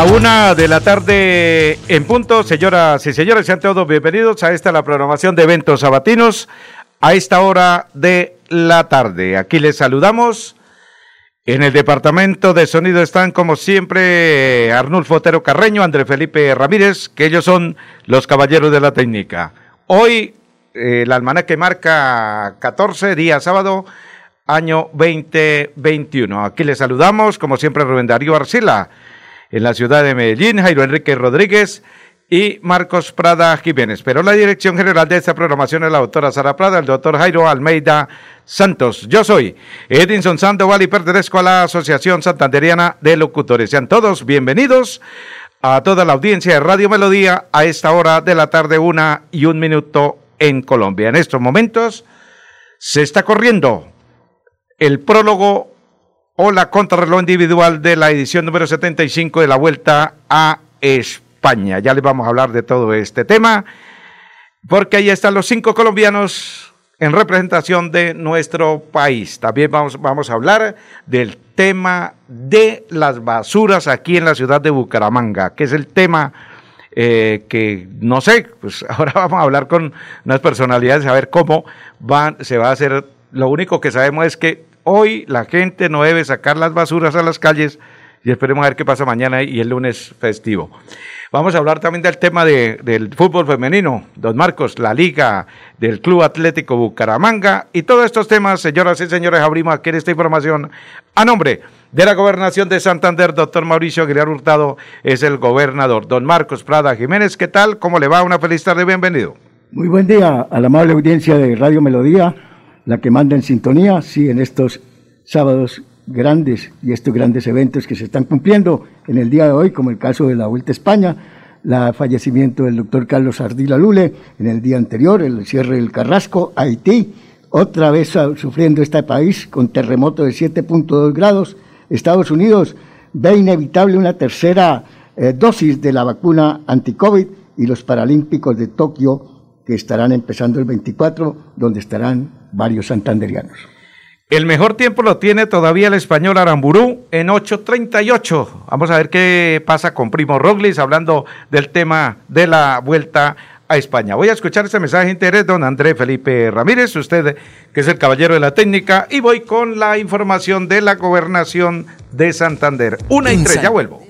La una de la tarde en punto, señoras y señores, sean todos bienvenidos a esta la programación de eventos sabatinos a esta hora de la tarde. Aquí les saludamos. En el departamento de sonido están, como siempre, Arnulfo Otero Carreño, André Felipe Ramírez, que ellos son los caballeros de la técnica. Hoy, eh, el almanaque marca 14, día sábado, año 2021. Aquí les saludamos, como siempre, Rubén Darío Arcila, en la ciudad de Medellín, Jairo Enrique Rodríguez y Marcos Prada Jiménez. Pero la dirección general de esta programación es la doctora Sara Prada, el doctor Jairo Almeida Santos. Yo soy Edinson Sandoval y pertenezco a la Asociación Santanderiana de Locutores. Sean todos bienvenidos a toda la audiencia de Radio Melodía a esta hora de la tarde, una y un minuto en Colombia. En estos momentos se está corriendo el prólogo o la contrarreloj individual de la edición número 75 de la Vuelta a España. Ya les vamos a hablar de todo este tema, porque ahí están los cinco colombianos en representación de nuestro país. También vamos, vamos a hablar del tema de las basuras aquí en la ciudad de Bucaramanga, que es el tema eh, que no sé, pues ahora vamos a hablar con unas personalidades a ver cómo van, se va a hacer. Lo único que sabemos es que hoy la gente no debe sacar las basuras a las calles y esperemos a ver qué pasa mañana y el lunes festivo. Vamos a hablar también del tema del fútbol femenino, don Marcos, la liga del Club Atlético Bucaramanga y todos estos temas, señoras y señores, abrimos aquí esta información a nombre de la Gobernación de Santander, doctor Mauricio Aguilar Hurtado es el gobernador. Don Marcos Prada Jiménez, ¿qué tal? ¿Cómo le va? Una feliz tarde, bienvenido. Muy buen día a la amable audiencia de Radio Melodía, la que manda en sintonía, sí, en estos sábados grandes y estos grandes eventos que se están cumpliendo en el día de hoy, como el caso de la Vuelta a España, el fallecimiento del doctor Carlos Ardila Lule en el día anterior, el cierre del Carrasco, Haití, otra vez sufriendo este país con terremoto de 7.2 grados, Estados Unidos ve inevitable una tercera eh, dosis de la vacuna anti-COVID y los Paralímpicos de Tokio que estarán empezando el 24, donde estarán varios santanderianos. El mejor tiempo lo tiene todavía el español Aramburú en 8.38. Vamos a ver qué pasa con Primo Roglis hablando del tema de la vuelta a España. Voy a escuchar este mensaje interés, don André Felipe Ramírez, usted que es el caballero de la técnica, y voy con la información de la gobernación de Santander. Una y tres, ya vuelvo.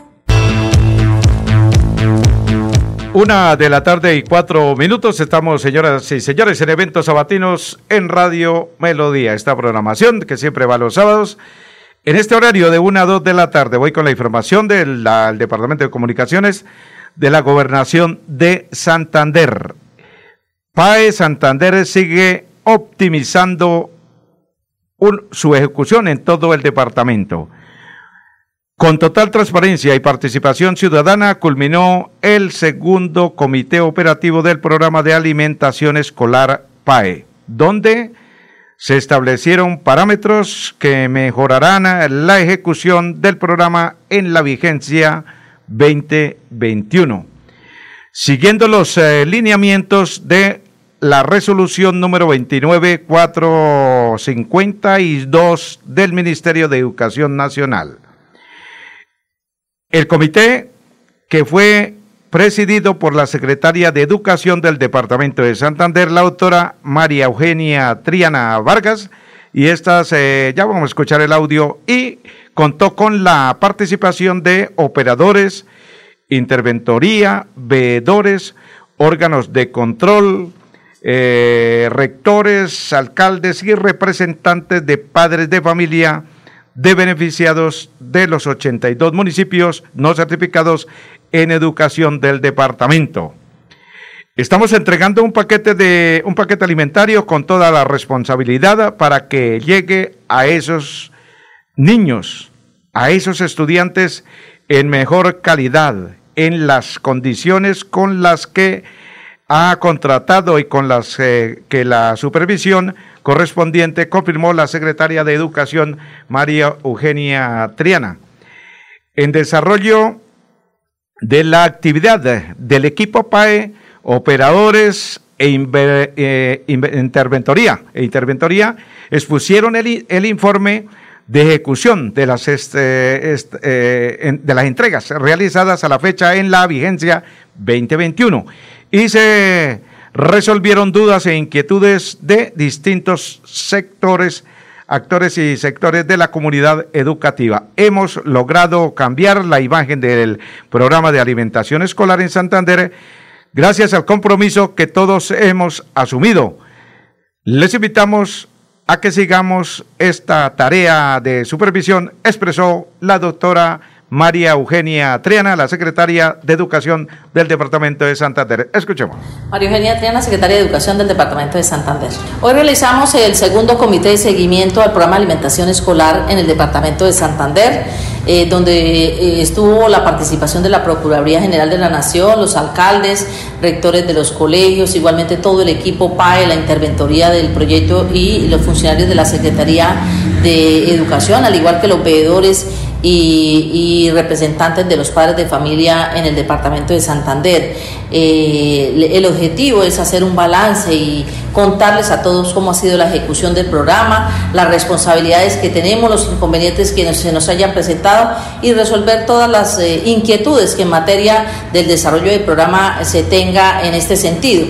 Una de la tarde y cuatro minutos. Estamos, señoras y señores, en eventos sabatinos en Radio Melodía. Esta programación que siempre va los sábados. En este horario de una a dos de la tarde voy con la información del, Departamento de Comunicaciones de la Gobernación de Santander. PAE Santander sigue optimizando su ejecución en todo el departamento. Con total transparencia y participación ciudadana culminó el segundo comité operativo del programa de alimentación escolar PAE, donde se establecieron parámetros que mejorarán la ejecución del programa en la vigencia 2021. Siguiendo los eh, lineamientos de la resolución número 29452 del Ministerio de Educación Nacional. El comité, que fue presidido por la secretaria de Educación del Departamento de Santander, la autora María Eugenia Triana Vargas, y estas, eh, ya vamos a escuchar el audio, y contó con la participación de operadores, interventoría, veedores, órganos de control, eh, rectores, alcaldes y representantes de padres de familia de beneficiados de los 82 municipios no certificados en educación del departamento. Estamos entregando un paquete de un paquete alimentario con toda la responsabilidad para que llegue a esos niños, a esos estudiantes en mejor calidad, en las condiciones con las que ha contratado y con las eh, que la supervisión correspondiente confirmó la secretaria de Educación María Eugenia Triana. En desarrollo de la actividad del equipo PAE, operadores e eh, interventoría, e interventoría expusieron el, informe de ejecución de las, este, este, eh, de las entregas realizadas a la fecha en la vigencia 2021 y se resolvieron dudas e inquietudes de distintos sectores, actores y sectores de la comunidad educativa. Hemos logrado cambiar la imagen del programa de alimentación escolar en Santander gracias al compromiso que todos hemos asumido. Les invitamos a que sigamos esta tarea de supervisión, expresó la doctora María Eugenia Triana, la secretaria de Educación del Departamento de Santander. Escuchemos. María Eugenia Triana, secretaria de Educación del Departamento de Santander. Hoy realizamos el segundo comité de seguimiento al programa de alimentación escolar en el Departamento de Santander. Eh, donde eh, estuvo la participación de la Procuraduría General de la Nación, los alcaldes, rectores de los colegios, igualmente todo el equipo PAE, la interventoría del proyecto y los funcionarios de la Secretaría de Educación, al igual que los veedores y, representantes de los padres de familia en el departamento de Santander. Eh, el objetivo es hacer un balance y contarles a todos cómo ha sido la ejecución del programa, las responsabilidades que tenemos, los inconvenientes que se nos hayan presentado y resolver todas las eh, inquietudes que en materia del desarrollo del programa se tenga en este sentido.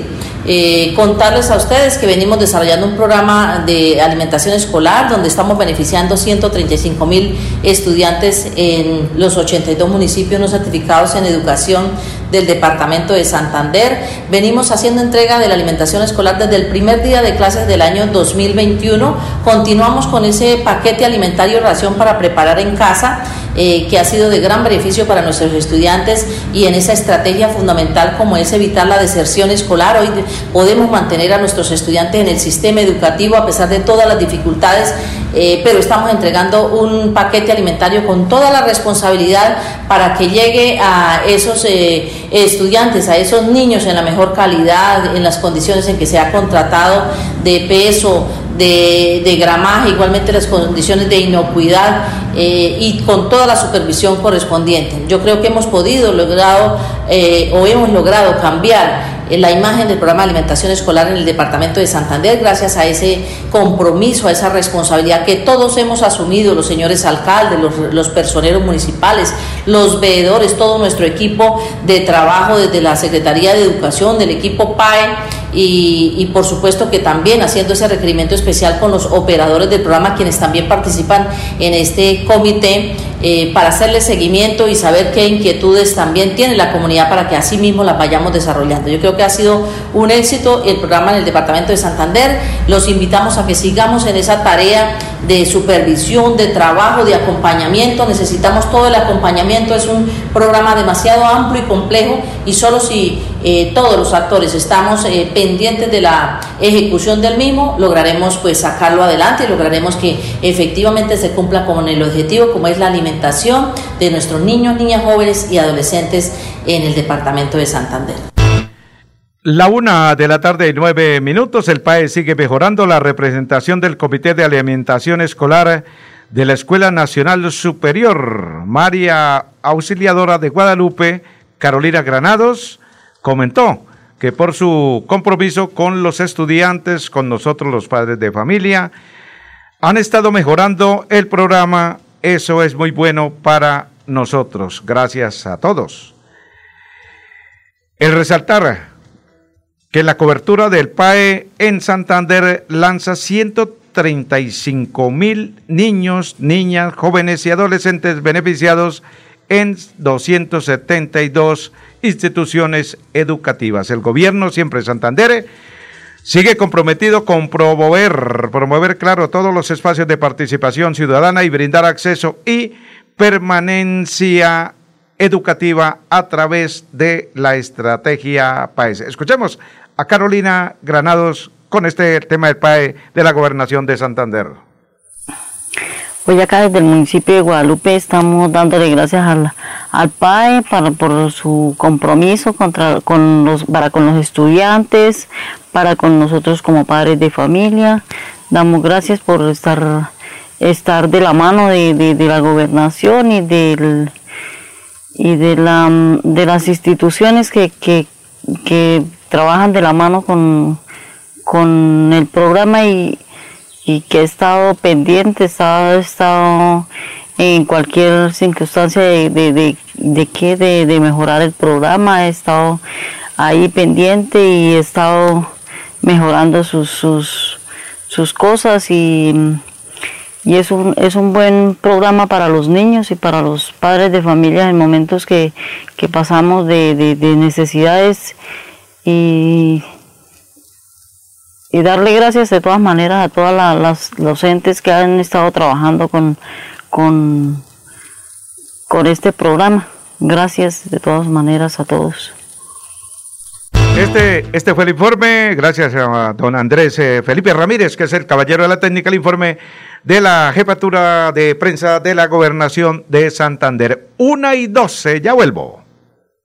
Eh, contarles a ustedes que venimos desarrollando un programa de alimentación escolar donde estamos beneficiando 135 mil estudiantes en los 82 municipios no certificados en educación del departamento de Santander. Venimos haciendo entrega de la alimentación escolar desde el primer día de clases del año 2021. Continuamos con ese paquete alimentario ración para preparar en casa eh, que ha sido de gran beneficio para nuestros estudiantes y en esa estrategia fundamental como es evitar la deserción escolar. Hoy podemos mantener a nuestros estudiantes en el sistema educativo a pesar de todas las dificultades, eh, pero estamos entregando un paquete alimentario con toda la responsabilidad para que llegue a esos eh, estudiantes, a esos niños en la mejor calidad, en las condiciones en que se ha contratado de peso, de, gramaje, igualmente las condiciones de inocuidad eh, y con toda la supervisión correspondiente. Yo creo que hemos podido logrado eh, o hemos logrado cambiar la imagen del programa de alimentación escolar en el departamento de Santander, gracias a ese compromiso, a esa responsabilidad que todos hemos asumido, los señores alcaldes, los, personeros municipales, los veedores, todo nuestro equipo de trabajo desde la Secretaría de Educación, del equipo PAE y, y, por supuesto que también haciendo ese requerimiento especial con los operadores del programa, quienes también participan en este comité eh, para hacerle seguimiento y saber qué inquietudes también tiene la comunidad para que así mismo las vayamos desarrollando. Yo creo que ha sido un éxito el programa en el Departamento de Santander. Los invitamos a que sigamos en esa tarea de supervisión, de trabajo, de acompañamiento. Necesitamos todo el acompañamiento. Es un programa demasiado amplio y complejo y solo si eh, todos los actores estamos eh, pendientes de la ejecución del mismo, lograremos pues sacarlo adelante y lograremos que efectivamente se cumpla con el objetivo como es la alimentación de nuestros niños, niñas, jóvenes y adolescentes en el departamento de Santander. La una de la tarde y nueve minutos, el PAE sigue mejorando la representación del Comité de Alimentación Escolar de la Escuela Nacional Superior. María Auxiliadora de Guadalupe, Carolina Granados, comentó que por su compromiso con los estudiantes, con nosotros los padres de familia, han estado mejorando el programa. Eso es muy bueno para nosotros. Gracias a todos. El resaltar que la cobertura del PAE en Santander lanza 135 mil niños, niñas, jóvenes y adolescentes beneficiados en 272 instituciones educativas. El gobierno siempre Santander sigue comprometido con promover, promover, claro, todos los espacios de participación ciudadana y brindar acceso y permanencia educativa a través de la estrategia PAES. Escuchemos a Carolina Granados con este tema del PAE de la gobernación de Santander. Hoy acá desde el municipio de Guadalupe estamos dándole gracias al, al PAE para, por su compromiso contra, con los, para con los estudiantes, para con nosotros como padres de familia. Damos gracias por estar, estar de la mano de, de, la gobernación y, del, y de, la, de las instituciones que, que, que trabajan de la mano con, con el programa y, y que he estado pendiente, he estado, en cualquier circunstancia de, de, de, de que de, mejorar el programa, he estado ahí pendiente y he estado mejorando sus, sus, sus cosas y, y es, un, es un buen programa para los niños y para los padres de familia en momentos que, que pasamos de, de necesidades y y darle gracias de todas maneras a todas las los entes que han estado trabajando con, con, con este programa. Gracias de todas maneras a todos. Este, este fue el informe, gracias a don Andrés eh, Felipe Ramírez, que es el caballero de la técnica, el informe de la jefatura de prensa de la gobernación de Santander. Una y doce, ya vuelvo.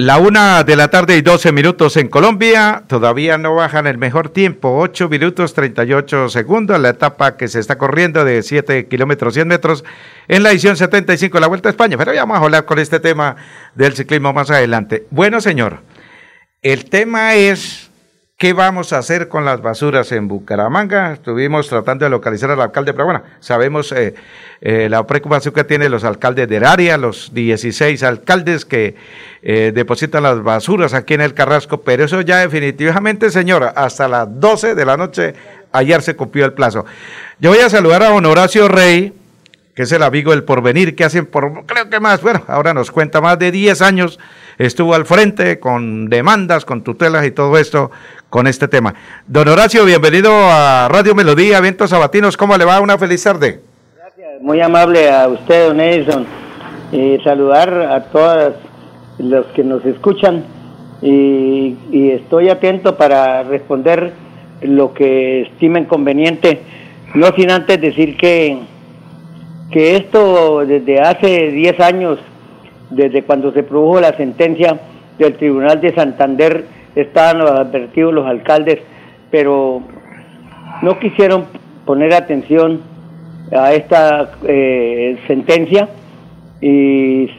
La una de la tarde y 12 minutos en Colombia, todavía no bajan el mejor tiempo, 8 minutos 38 segundos, la etapa que se está corriendo de 7 kilómetros 100 metros en la edición 75 de la Vuelta a España, pero ya vamos a hablar con este tema del ciclismo más adelante. Bueno, señor, el tema es ¿Qué vamos a hacer con las basuras en Bucaramanga? Estuvimos tratando de localizar al alcalde, pero bueno, sabemos eh, eh, la preocupación que tienen los alcaldes del área, los 16 alcaldes que eh, depositan las basuras aquí en el Carrasco, pero eso ya definitivamente, señora, hasta las 12 de la noche, ayer se cumplió el plazo. Yo voy a saludar a Honoracio Rey, que es el amigo del porvenir, que hacen por, creo que más, bueno, ahora nos cuenta más de 10 años, estuvo al frente con demandas, con tutelas y todo esto con este tema. Don Horacio, bienvenido a Radio Melodía, Vientos Sabatinos. ¿Cómo le va? Una feliz tarde. Gracias, muy amable a usted, don Edison. Eh, saludar a todos los que nos escuchan y, estoy atento para responder lo que estimen conveniente. No sin antes decir que, que esto desde hace 10 años, desde cuando se produjo la sentencia del Tribunal de Santander, estaban advertidos los alcaldes, pero no quisieron poner atención a esta eh, sentencia y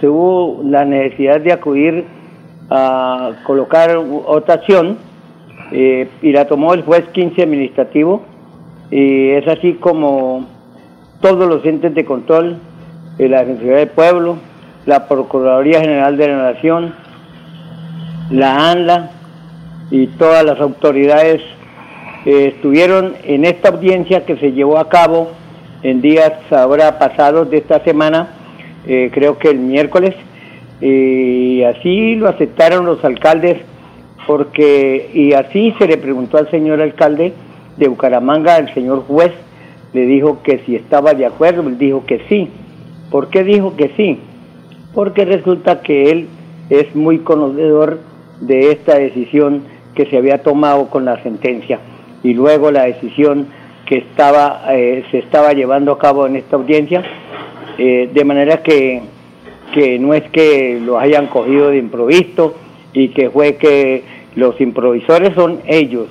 se hubo la necesidad de acudir a colocar otra acción eh, y la tomó el juez 15 administrativo y es así como todos los entes de control, la Defensoría del Pueblo, la Procuraduría General de la Nación, la ANLA y todas las autoridades estuvieron en esta audiencia que se llevó a cabo en días ahora pasados de esta semana, eh, creo que el miércoles, y así lo aceptaron los alcaldes porque, y así se le preguntó al señor alcalde de Bucaramanga, el señor juez, le dijo que si estaba de acuerdo, él dijo que sí. ¿Por qué dijo que sí? Porque resulta que él es muy conocedor de esta decisión que se había tomado con la sentencia y luego la decisión que estaba eh, se estaba llevando a cabo en esta audiencia eh, de manera que, que no es que los hayan cogido de improviso y que fue que los improvisores son ellos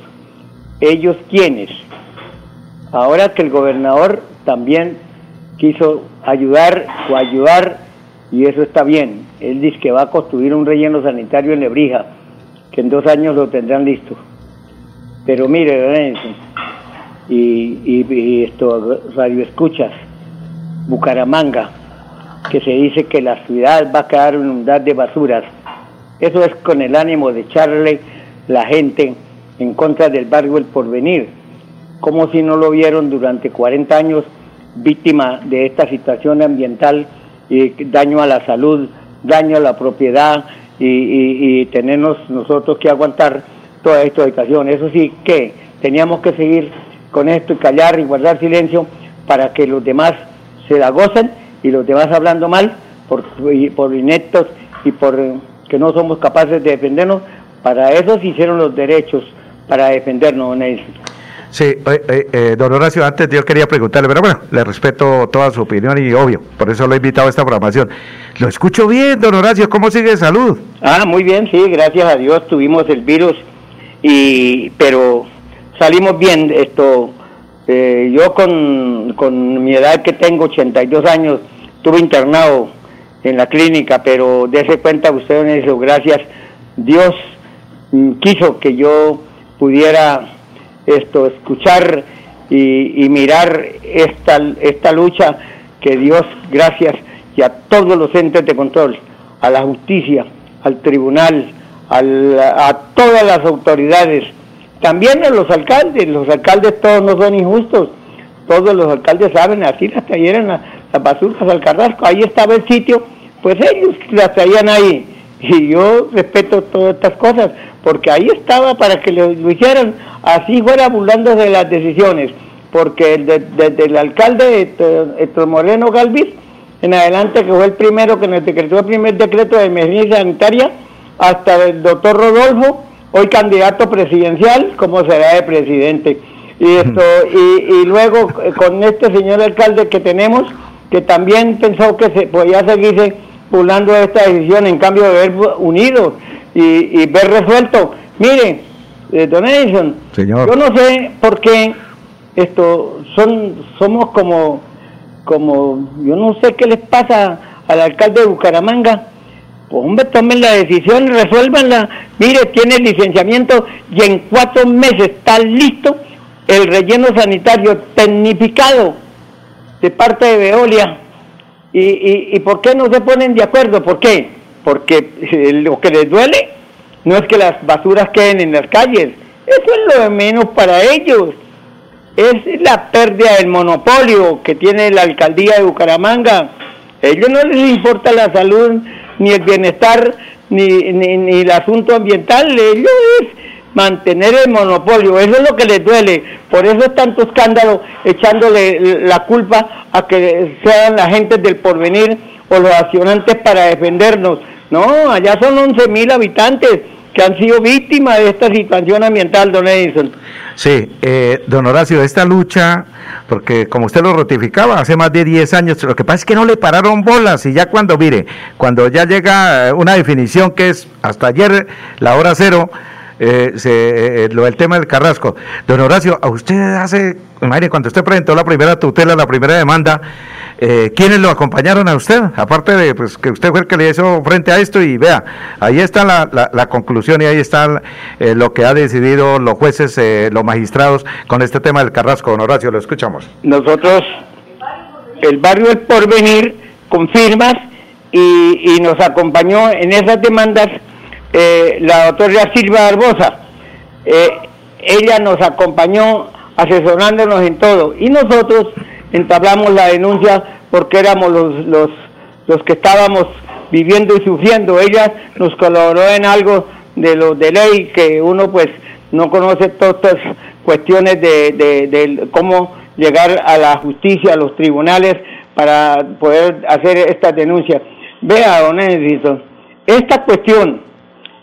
ellos quienes ahora que el gobernador también quiso ayudar o ayudar y eso está bien él dice que va a construir un relleno sanitario en Lebrija que en dos años lo tendrán listo. Pero mire, y, y, esto, radio escuchas, Bucaramanga, que se dice que la ciudad va a quedar inundada de basuras. Eso es con el ánimo de echarle la gente en contra del barrio El Porvenir, como si no lo vieron durante 40 años víctima de esta situación ambiental y daño a la salud, daño a la propiedad y, y, tenernos nosotros que aguantar toda esta situación. Eso sí que teníamos que seguir con esto y callar y guardar silencio para que los demás se la gocen y los demás hablando mal por, por ineptos y por que no somos capaces de defendernos, para eso se hicieron los derechos, para defendernos, Nelson. Sí, eh, eh, don Horacio, antes yo quería preguntarle, pero bueno, le respeto toda su opinión y obvio, por eso lo he invitado a esta programación. Lo escucho bien, don Horacio, ¿cómo sigue de salud? Ah, muy bien, sí, gracias a Dios tuvimos el virus, y pero salimos bien. Esto, eh, yo con, con mi edad que tengo, 82 años, estuve internado en la clínica, pero dése cuenta usted, eso, gracias, Dios mm, quiso que yo pudiera esto, escuchar y, mirar esta, esta lucha que Dios, gracias, y a todos los entes de control, a la justicia, al tribunal, a todas las autoridades, también a los alcaldes, los alcaldes todos no son injustos, todos los alcaldes saben, así las trajeron las, las basuras al Carrasco, ahí estaba el sitio, pues ellos las traían ahí. Y yo respeto todas estas cosas, porque ahí estaba para que lo, hicieran, así fuera burlando de las decisiones, porque desde el alcalde Héctor Moreno Galvis, en adelante, que fue el primero que nos decretó el primer decreto de emergencia sanitaria, hasta el doctor Rodolfo, hoy candidato presidencial, como será de presidente. Y, esto, y, y luego eh, con este señor alcalde que tenemos, que también pensó que se podía seguirse burlando esta decisión en cambio de ver unido y, ver resuelto. Mire, eh, Donation, yo no sé por qué esto son somos como como yo no sé qué les pasa al alcalde de Bucaramanga. Pues hombre, tomen la decisión, resuélvanla. Mire, tiene licenciamiento y en cuatro meses está listo el relleno sanitario tecnificado de parte de Veolia. ¿Y, y, y por qué no se ponen de acuerdo? ¿Por qué? Porque eh, lo que les duele no es que las basuras queden en las calles, eso es lo de menos para ellos. Es la pérdida del monopolio que tiene la alcaldía de Bucaramanga. A ellos no les importa la salud, ni el bienestar, ni, ni, el asunto ambiental. Ellos es mantener el monopolio. Eso es lo que les duele. Por eso es tanto escándalo echándole la culpa a que sean la gente del porvenir o los accionantes para defendernos. No, allá son 11 mil habitantes que han sido víctimas de esta situación ambiental, don Edison. Sí, eh, don Horacio, esta lucha, porque como usted lo ratificaba, hace más de 10 años, lo que pasa es que no le pararon bolas y ya cuando, mire, cuando ya llega una definición que es hasta ayer la hora cero, eh, se, eh, lo del tema del Carrasco. Don Horacio, a usted hace, imagínese, cuando usted presentó la primera tutela, la primera demanda, eh, ¿quiénes lo acompañaron a usted? Aparte de pues, que usted fue el que le hizo frente a esto y vea, ahí está la, la, conclusión y ahí está eh, lo que ha decidido los jueces, los magistrados con este tema del Carrasco. Don Horacio, lo escuchamos. Nosotros, el barrio El Porvenir, confirmas y, y nos acompañó en esas demandas eh, la doctora Silva Barbosa. Eh, ella nos acompañó asesorándonos en todo y nosotros entablamos la denuncia porque éramos los, los, los que estábamos viviendo y sufriendo. Ella nos colaboró en algo de lo de ley que uno pues no conoce todas estas cuestiones de, de, cómo llegar a la justicia, a los tribunales para poder hacer estas denuncias. Vea, don Edison, esta cuestión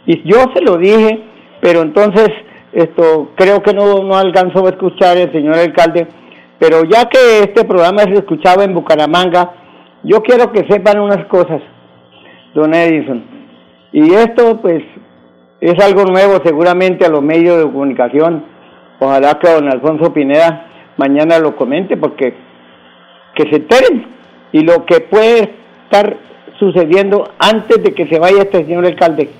y yo se lo dije, pero entonces esto creo que no, no alcanzó a escuchar el señor alcalde, pero ya que este programa se escuchaba en Bucaramanga, yo quiero que sepan unas cosas, don Edison. Y esto pues es algo nuevo seguramente a los medios de comunicación. Ojalá que don Alfonso Pineda mañana lo comente porque que se enteren y lo que puede estar sucediendo antes de que se vaya este señor alcalde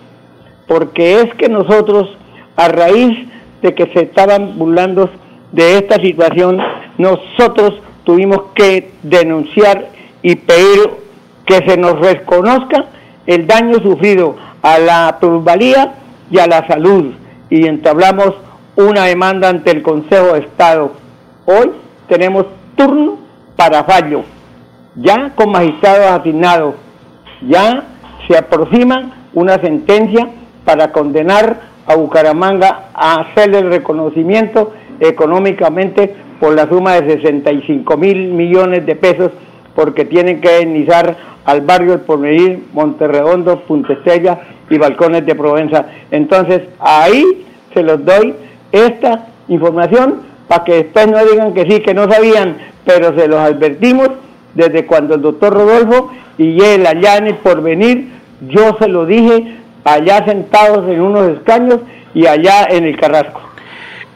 porque es que nosotros, a raíz de que se estaban burlando de esta situación, nosotros tuvimos que denunciar y pedir que se nos reconozca el daño sufrido a la plusvalía y a la salud. Y entablamos una demanda ante el Consejo de Estado. Hoy tenemos turno para fallo, ya con magistrados asignados, ya se aproxima una sentencia para condenar a Bucaramanga a hacerle el reconocimiento económicamente por la suma de 65 mil millones de pesos porque tienen que indemnizar al barrio El Porvenir, Monterredondo, Punta Estrella y Balcones de Provenza. Entonces, ahí se los doy esta información para que después no digan que sí, que no sabían, pero se los advertimos desde cuando el doctor Rodolfo y él allá en el porvenir, yo se lo dije allá sentados en unos escaños y allá en el Carrasco.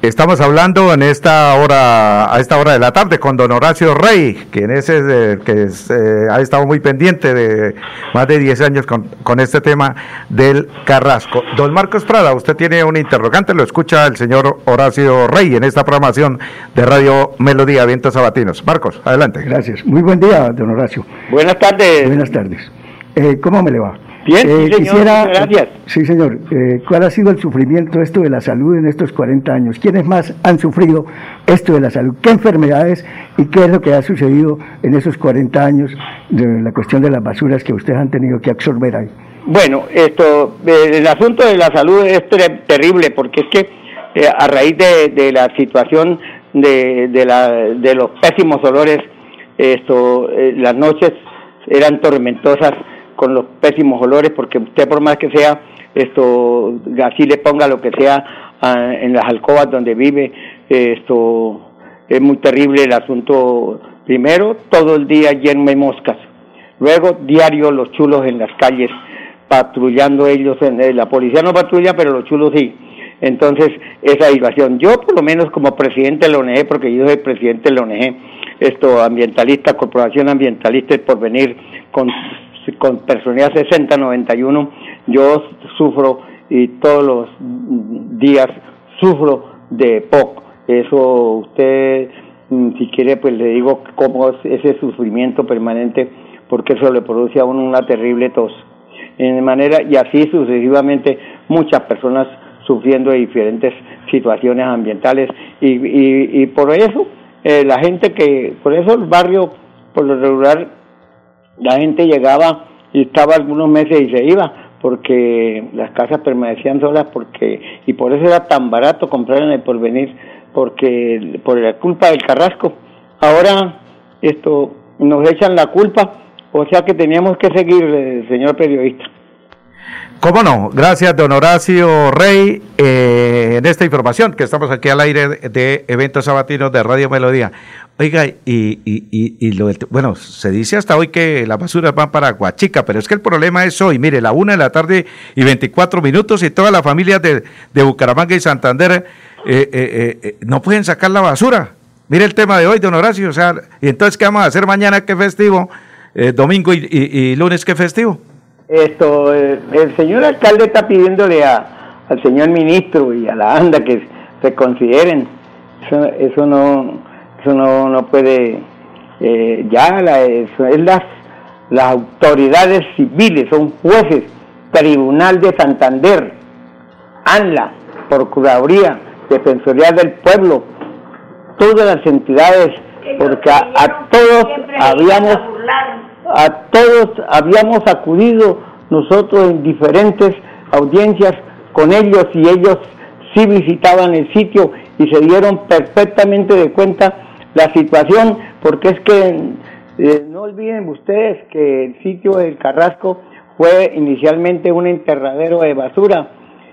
Estamos hablando en esta hora, a esta hora de la tarde, con don Horacio Rey, quien es el que eh, ha estado muy pendiente de más de 10 años con, con, este tema del Carrasco. Don Marcos Prada, usted tiene un interrogante, lo escucha el señor Horacio Rey en esta programación de Radio Melodía Vientos Sabatinos. Marcos, adelante. Gracias. Muy buen día, don Horacio. Buenas tardes. Buenas tardes. Eh, ¿Cómo me le va? Bien, sí, Eh, señor, quisiera, gracias. Sí, señor. Eh, ¿Cuál ha sido el sufrimiento esto de la salud en estos 40 años? ¿Quiénes más han sufrido esto de la salud? ¿Qué enfermedades y qué es lo que ha sucedido en esos 40 años de la cuestión de las basuras que ustedes han tenido que absorber ahí? Bueno, esto, eh, el asunto de la salud es ter- terrible porque es que eh, a raíz de, de la situación de, de, la, de los pésimos olores, esto, eh, las noches eran tormentosas con los pésimos olores porque usted por más que sea esto así le ponga lo que sea ah, en las alcobas donde vive esto es muy terrible el asunto primero todo el día lleno de moscas luego diario los chulos en las calles patrullando ellos en eh, la policía no patrulla pero los chulos sí. Entonces esa situación. Yo por lo menos como presidente de la ONG porque yo soy presidente de la ONG esto ambientalista corporación ambientalista por venir con con personalidad 6091 yo sufro y todos los días sufro de POC eso usted mm, si quiere pues le digo cómo es ese sufrimiento permanente porque eso le produce a uno una terrible tos. En manera y así sucesivamente muchas personas sufriendo de diferentes situaciones ambientales. Y, y, y por eso eh, la gente que por eso el barrio por lo regular la gente llegaba y estaba algunos meses y se iba porque las casas permanecían solas porque y por eso era tan barato comprar en el porvenir porque por la culpa del carrasco. Ahora esto nos echan la culpa o sea que teníamos que seguir señor periodista ¿Cómo no? Gracias, don Horacio Rey, eh, en esta información que estamos aquí al aire de, eventos sabatinos de Radio Melodía. Oiga, y, y, y, y lo del- bueno, se dice hasta hoy que las basuras van para Guachica, pero es que el problema es hoy, mire, la una de la tarde y 24 minutos y todas las familias de, Bucaramanga y Santander eh, eh, eh, eh, no pueden sacar la basura. Mire el tema de hoy, don Horacio, o sea, y entonces, ¿qué vamos a hacer mañana que festivo? Eh, domingo y, lunes que festivo. Esto, eh, el señor alcalde está pidiéndole a, al señor ministro y a la ANDA que se consideren. Eso, eso no, eso no, no puede, eh, ya la, eso es las, las autoridades civiles, son jueces, Tribunal de Santander, ANLA, Procuraduría, Defensoría del Pueblo, todas las entidades, porque a, a todos habíamos a todos habíamos acudido nosotros en diferentes audiencias con ellos y ellos sí visitaban el sitio y se dieron perfectamente de cuenta la situación, porque es que eh, no olviden ustedes que el sitio del Carrasco fue inicialmente un enterradero de basura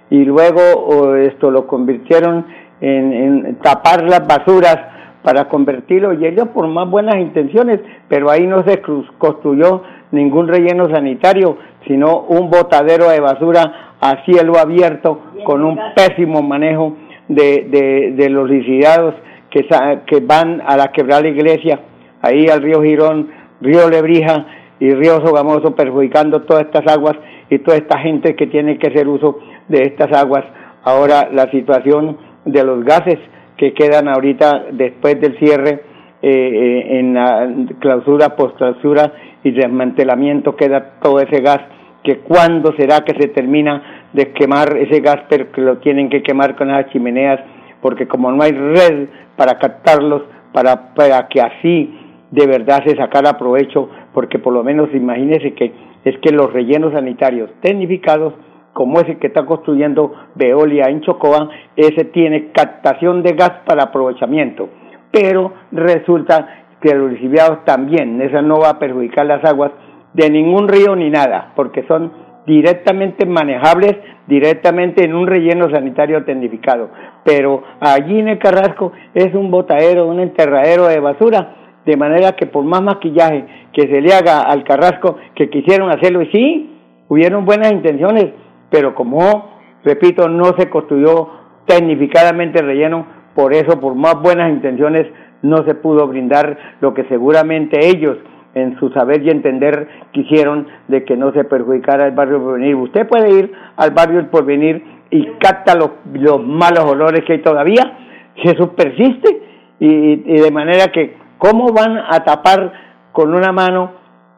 y luego esto lo convirtieron en tapar las basuras para convertirlo y ellos por más buenas intenciones, pero ahí no se construyó ningún relleno sanitario, sino un botadero de basura a cielo abierto con un pésimo manejo de, de, de los lisidados que, que van a la quebrada iglesia, ahí al río Girón, río Lebrija y río Sogamoso, perjudicando todas estas aguas y toda esta gente que tiene que hacer uso de estas aguas. Ahora la situación de los gases que quedan ahorita después del cierre eh, eh, en la clausura, post clausura y desmantelamiento queda todo ese gas que cuándo será que se termina de quemar ese gas, pero que lo tienen que quemar con las chimeneas, porque como no hay red para captarlos, para, para que así de verdad se sacara provecho, porque por lo menos imagínense que es que los rellenos sanitarios tecnificados, como ese que está construyendo Veolia en Chocoa, ese tiene captación de gas para aprovechamiento, pero resulta que los recibiados también, esa no va a perjudicar las aguas de ningún río ni nada, porque son directamente manejables directamente en un relleno sanitario tecnificado. Pero allí en el Carrasco es un botadero, un enterradero de basura, de manera que por más maquillaje que se le haga al Carrasco, que quisieron hacerlo, y sí, hubieron buenas intenciones, pero como, repito, no se construyó tecnificadamente el relleno, por eso, por más buenas intenciones, no se pudo brindar lo que seguramente ellos en su saber y entender quisieron de que no se perjudicara el barrio Porvenir. Usted puede ir al barrio El Porvenir y capta los, los malos olores que hay todavía, eso persiste y, de manera que cómo van a tapar con una mano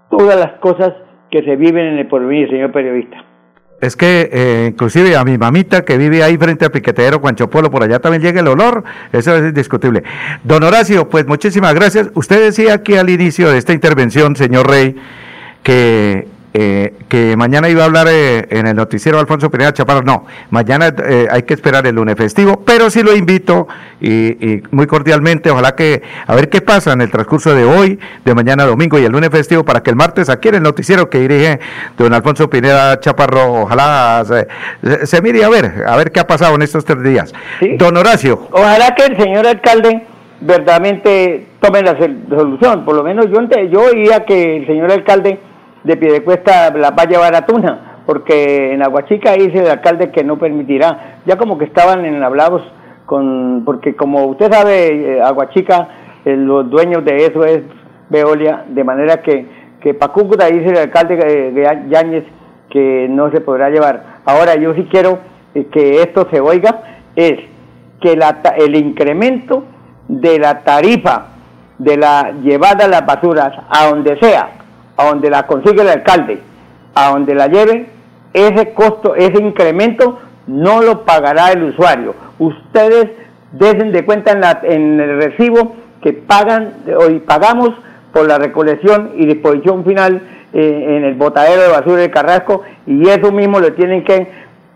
todas las cosas que se viven en el porvenir, señor periodista. Es que eh, inclusive a mi mamita que vive ahí frente al piquetero Juancho Polo, por allá también llega el olor, eso es indiscutible. Don Horacio, pues muchísimas gracias. Usted decía aquí al inicio de esta intervención, señor Rey, que eh, que mañana iba a hablar eh, en el noticiero Alfonso Pineda Chaparro. No, mañana eh, hay que esperar el lunes festivo, pero sí lo invito y, muy cordialmente, ojalá que a ver qué pasa en el transcurso de hoy, de mañana domingo y el lunes festivo, para que el martes aquí en el noticiero que dirige don Alfonso Pineda Chaparro, ojalá se, mire a ver, a ver qué ha pasado en estos tres días. Don Horacio. Ojalá que el señor alcalde verdaderamente tome la solución, por lo menos yo, yo oía que el señor alcalde de Piedecuesta la va a llevar a Tuna, porque en Aguachica dice el alcalde que no permitirá. Ya como que estaban en hablados con, porque como usted sabe, eh, Aguachica, eh, los dueños de eso es Veolia, de manera que, que Pacúcuta dice el alcalde eh, Yáñez que no se podrá llevar. Ahora yo sí quiero que esto se oiga, es que la, el incremento de la tarifa de la llevada a las basuras a donde sea, a donde la consigue el alcalde, a donde la lleve, ese costo, ese incremento no lo pagará el usuario. Ustedes desen de cuenta en, la, en el recibo que pagan hoy pagamos por la recolección y disposición final eh, en el botadero de basura de Carrasco y eso mismo lo tienen que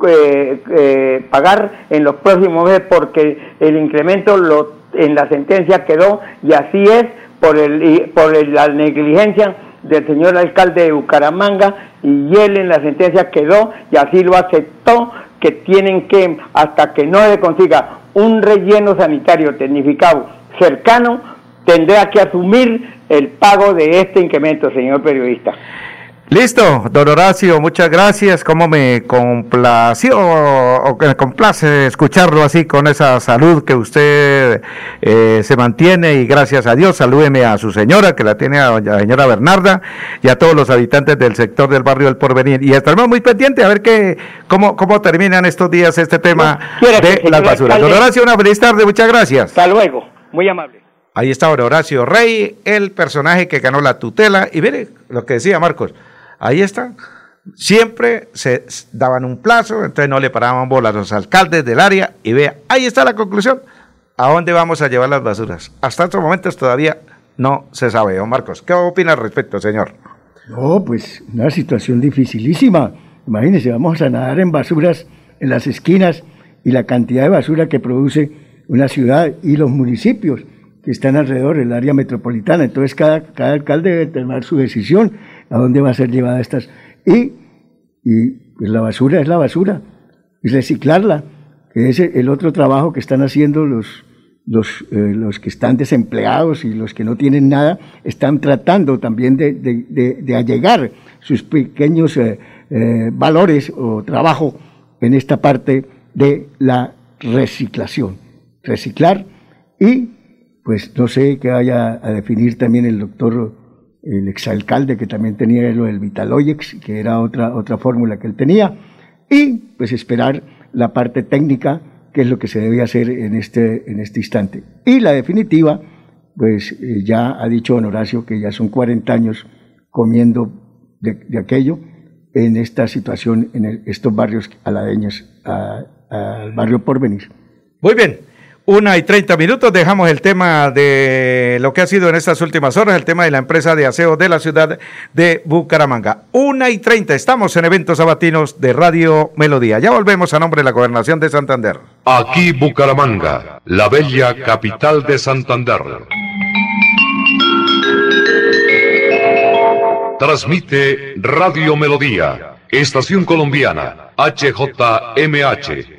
eh, eh, pagar en los próximos meses porque el incremento lo, en la sentencia quedó y así es por, el, por la negligencia del señor alcalde de Bucaramanga y él en la sentencia quedó y así lo aceptó que tienen que, hasta que no se consiga un relleno sanitario tecnificado cercano, tendrá que asumir el pago de este incremento, señor periodista. Listo, don Horacio, muchas gracias. Como me complació o que me complace escucharlo así con esa salud que usted eh, se mantiene y gracias a Dios. Salúdeme a su señora, que la tiene a la señora Bernarda y a todos los habitantes del sector del barrio del Porvenir. Y estaremos muy pendientes a ver qué, cómo, cómo terminan estos días este tema de las basuras. Don Horacio, una feliz tarde, muchas gracias. Hasta luego, muy amable. Ahí está Horacio Rey, el personaje que ganó la tutela. Y mire lo que decía Marcos. Ahí está. Siempre se daban un plazo, entonces no le paraban bolas a los alcaldes del área y vea, ahí está la conclusión. ¿A dónde vamos a llevar las basuras? Hasta estos momentos todavía no se sabe. Don Marcos, ¿qué opina al respecto, señor? No, pues una situación dificilísima. Imagínense, vamos a nadar en basuras en las esquinas y la cantidad de basura que produce una ciudad y los municipios que están alrededor, el área metropolitana. Entonces cada, cada alcalde debe tomar su decisión a dónde va a ser llevada estas. Y, y pues la basura es la basura, y reciclarla, que es el otro trabajo que están haciendo los, los, eh, los que están desempleados y los que no tienen nada, están tratando también de, de, de, allegar sus pequeños eh, eh, valores o trabajo en esta parte de la reciclación. Reciclar y pues no sé qué vaya a definir también el doctor, el exalcalde que también tenía lo del Vitaloyex, que era otra, otra fórmula que él tenía, y pues esperar la parte técnica, que es lo que se debe hacer en este, en este instante. Y la definitiva, pues eh, ya ha dicho don Horacio que ya son 40 años comiendo de, aquello en esta situación, en estos barrios aladeños al barrio Porvenir. Muy bien, una y treinta minutos dejamos el tema de lo que ha sido en estas últimas horas, el tema de la empresa de aseo de la ciudad de Bucaramanga. Una y treinta, estamos en eventos sabatinos de Radio Melodía. Ya volvemos a nombre de la Gobernación de Santander. Aquí Bucaramanga, la bella capital de Santander. Transmite Radio Melodía, Estación Colombiana, HJMH.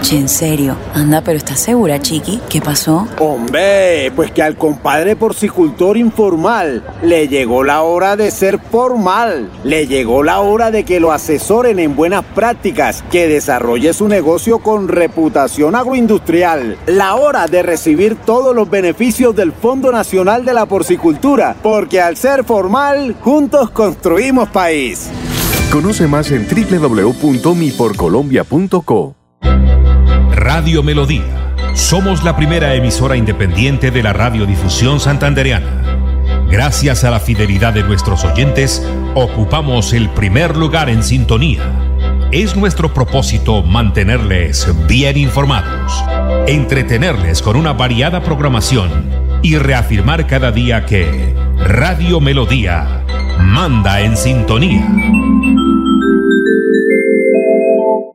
Eche, en serio. Anda, pero ¿estás segura, Chiqui? ¿Qué pasó? Hombre, pues que al compadre porcicultor informal le llegó la hora de ser formal. Le llegó la hora de que lo asesoren en buenas prácticas, que desarrolle su negocio con reputación agroindustrial. La hora de recibir todos los beneficios del Fondo Nacional de la Porcicultura, porque al ser formal, juntos construimos país. Conoce más en www.miporcolombia.co. Radio Melodía. Somos la primera emisora independiente de la radiodifusión santandereana. Gracias a la fidelidad de nuestros oyentes, ocupamos el primer lugar en sintonía. Es nuestro propósito mantenerles bien informados, entretenerles con una variada programación y reafirmar cada día que Radio Melodía manda en sintonía.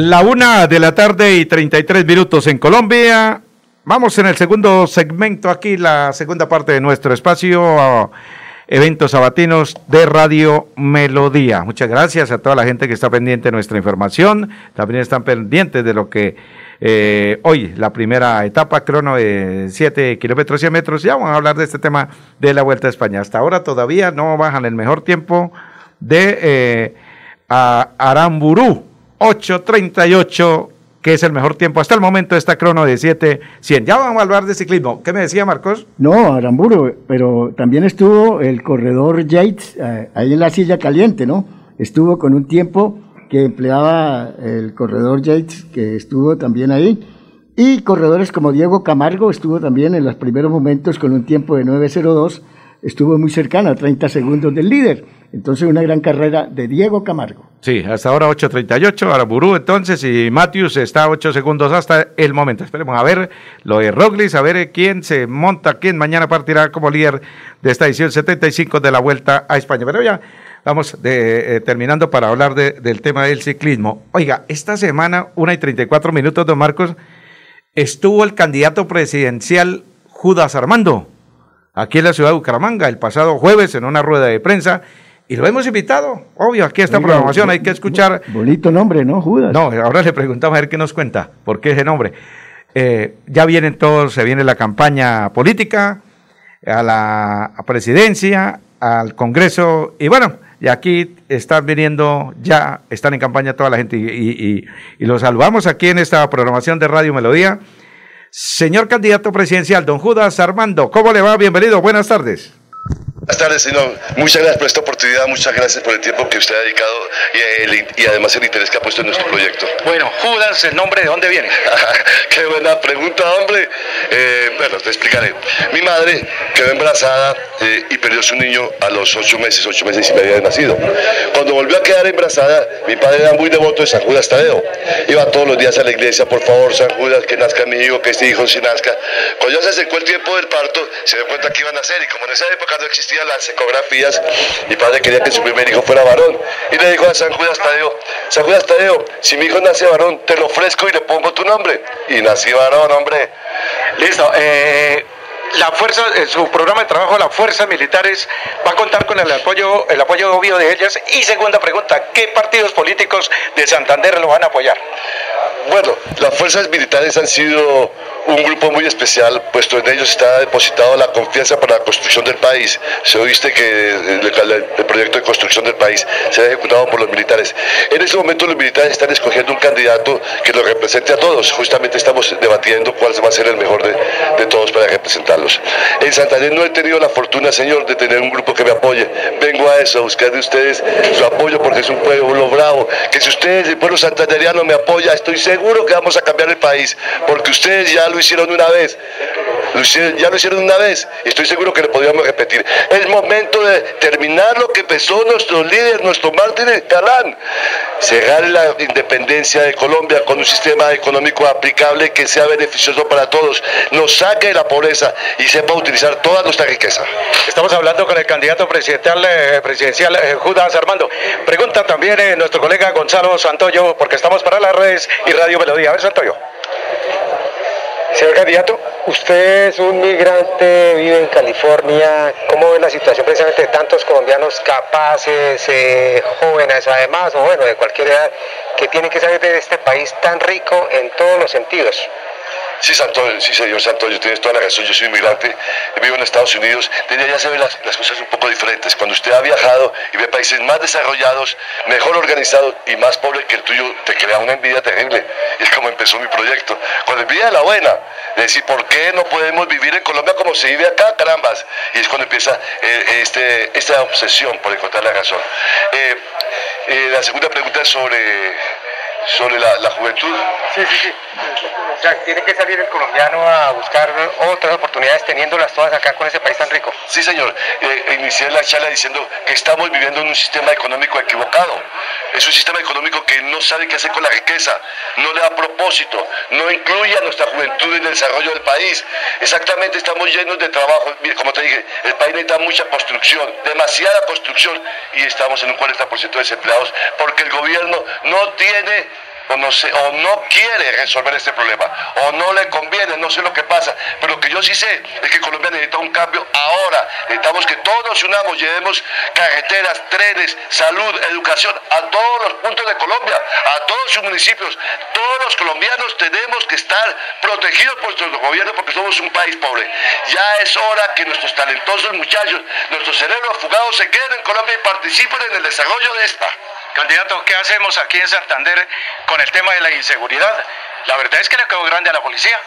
La una de la tarde y 33 minutos en Colombia. Vamos en el segundo segmento aquí, la segunda parte de nuestro espacio, eventos sabatinos de Radio Melodía. Muchas gracias a toda la gente que está pendiente de nuestra información. También están pendientes de lo que eh, hoy, la primera etapa, crono de 7 kilómetros, 100 metros. Ya vamos a hablar de este tema de la Vuelta a España. Hasta ahora todavía no bajan el mejor tiempo de eh, Aramburú 8.38, que es el mejor tiempo hasta el momento de esta crono de 7.100. Ya vamos a hablar de ciclismo. ¿Qué me decía Marcos? No, Aramburu, pero también estuvo el corredor Yates eh, ahí en la silla caliente, ¿no? Estuvo con un tiempo que empleaba el corredor Yates, que estuvo también ahí. Y corredores como Diego Camargo estuvo también en los primeros momentos con un tiempo de 9.02, estuvo muy cercano a 30 segundos del líder. Entonces, una gran carrera de Diego Camargo. Sí, hasta ahora 8.38, Araburú entonces, y Matthews está a 8 segundos hasta el momento. Esperemos a ver lo de Roglis, a ver quién se monta, quién mañana partirá como líder de esta edición 75 de la Vuelta a España. Pero ya vamos eh, terminando para hablar del tema del ciclismo. Oiga, esta semana, 1 y 34 minutos, don Marcos, estuvo el candidato presidencial Judas Armando, aquí en la ciudad de Bucaramanga, el pasado jueves en una rueda de prensa y lo hemos invitado, obvio, aquí esta programación hay que escuchar. Bonito nombre, ¿no, Judas? No, ahora le preguntamos a ver qué nos cuenta, por qué ese nombre. Eh, ya vienen todos, se viene la campaña política, a la presidencia, al Congreso, y bueno, y aquí están viniendo, ya están en campaña toda la gente, y, y los saludamos aquí en esta programación de Radio Melodía. Señor candidato presidencial, don Judas Armando, ¿cómo le va? Bienvenido, buenas tardes. Buenas tardes, señor. Muchas gracias por esta oportunidad, muchas gracias por el tiempo que usted ha dedicado y, además el interés que ha puesto en nuestro proyecto. Bueno, Judas, ¿el nombre de dónde viene? Qué buena pregunta, hombre. Eh, bueno, te explicaré. Mi madre quedó embarazada eh, y perdió su niño a los ocho meses, ocho meses y medio de nacido. Cuando volvió a quedar embarazada, mi padre era muy devoto de San Judas Tadeo. Iba todos los días a la iglesia, por favor, San Judas, que nazca mi hijo, que este hijo se nazca. Cuando ya se acercó el tiempo del parto, se dio cuenta que iban a nacer y como en esa época no existía las ecografías, mi padre quería que su primer hijo fuera varón. Y le dijo a San Judas Tadeo, San Judas Tadeo, si mi hijo nace varón, te lo ofrezco y le pongo tu nombre. Y nací varón, hombre. Listo. Eh, la fuerza, su programa de trabajo, las fuerzas militares va a contar con el apoyo, el apoyo obvio de ellas. Y segunda pregunta, ¿qué partidos políticos de Santander lo van a apoyar? Bueno, las fuerzas militares han sido un grupo muy especial, puesto en ellos está depositado la confianza para la construcción del país. Se oíste que el, proyecto de construcción del país se ha ejecutado por los militares. En este momento los militares están escogiendo un candidato que los represente a todos. Justamente estamos debatiendo cuál va a ser el mejor de, de todos para representarlos. En Santander no he tenido la fortuna, señor, de tener un grupo que me apoye. Vengo a eso, a buscar de ustedes su apoyo porque es un pueblo bravo. Que si ustedes, el pueblo santanderiano, me apoya, estoy seguro que vamos a cambiar el país, porque ustedes ya lo hicieron una vez. ya lo hicieron una vez y estoy seguro que lo podríamos repetir. Es momento de terminar lo que empezó nuestro líder, nuestro Martín Calán. Cerrar la independencia de Colombia con un sistema económico aplicable que sea beneficioso para todos, nos saque de la pobreza y sepa utilizar toda nuestra riqueza. Estamos hablando con el candidato presidencial, eh, presidencial eh, Judas Armando. Pregunta también eh, nuestro colega Gonzalo Santoyo, porque estamos para las redes y Radio Melodía. A ver, Santoyo. Señor candidato, usted es un migrante, vive en California. ¿Cómo ve la situación precisamente de tantos colombianos capaces, jóvenes además, o bueno, de cualquier edad, que tienen que salir de este país tan rico en todos los sentidos? Sí, Santo, sí, señor tienes toda la razón. Yo soy inmigrante, vivo en Estados Unidos. Desde allá se ven las, cosas un poco diferentes. Cuando usted ha viajado y ve países más desarrollados, mejor organizados y más pobres que el tuyo, te crea una envidia terrible. Y es como empezó mi proyecto. Con envidia de la buena. De decir, ¿por qué no podemos vivir en Colombia como se vive acá, carambas? Y es cuando empieza eh, este, esta obsesión por encontrar la razón. Eh, eh, la segunda pregunta es sobre sobre la, juventud. Sí, sí, sí. O sea, tiene que salir el colombiano a buscar otras oportunidades teniéndolas todas acá con ese país tan rico. Sí, señor. Eh, inicié la charla diciendo que estamos viviendo en un sistema económico equivocado. Es un sistema económico que no sabe qué hacer con la riqueza, no le da propósito, no incluye a nuestra juventud en el desarrollo del país. Exactamente, estamos llenos de trabajo. Como te dije, el país necesita mucha construcción, demasiada construcción, y estamos en un 40% de desempleados porque el gobierno no tiene o no, o no quiere resolver este problema, o no le conviene, no sé lo que pasa, pero lo que yo sí sé es que Colombia necesita un cambio ahora, necesitamos que todos unamos, llevemos carreteras, trenes, salud, educación a todos los puntos de Colombia, a todos sus municipios, todos los colombianos tenemos que estar protegidos por nuestro gobierno porque somos un país pobre. Ya es hora que nuestros talentosos muchachos, nuestros cerebros fugados se queden en Colombia y participen en el desarrollo de esta. Candidato, ¿qué hacemos aquí en Santander con el tema de la inseguridad? La verdad es que le quedó grande a la policía.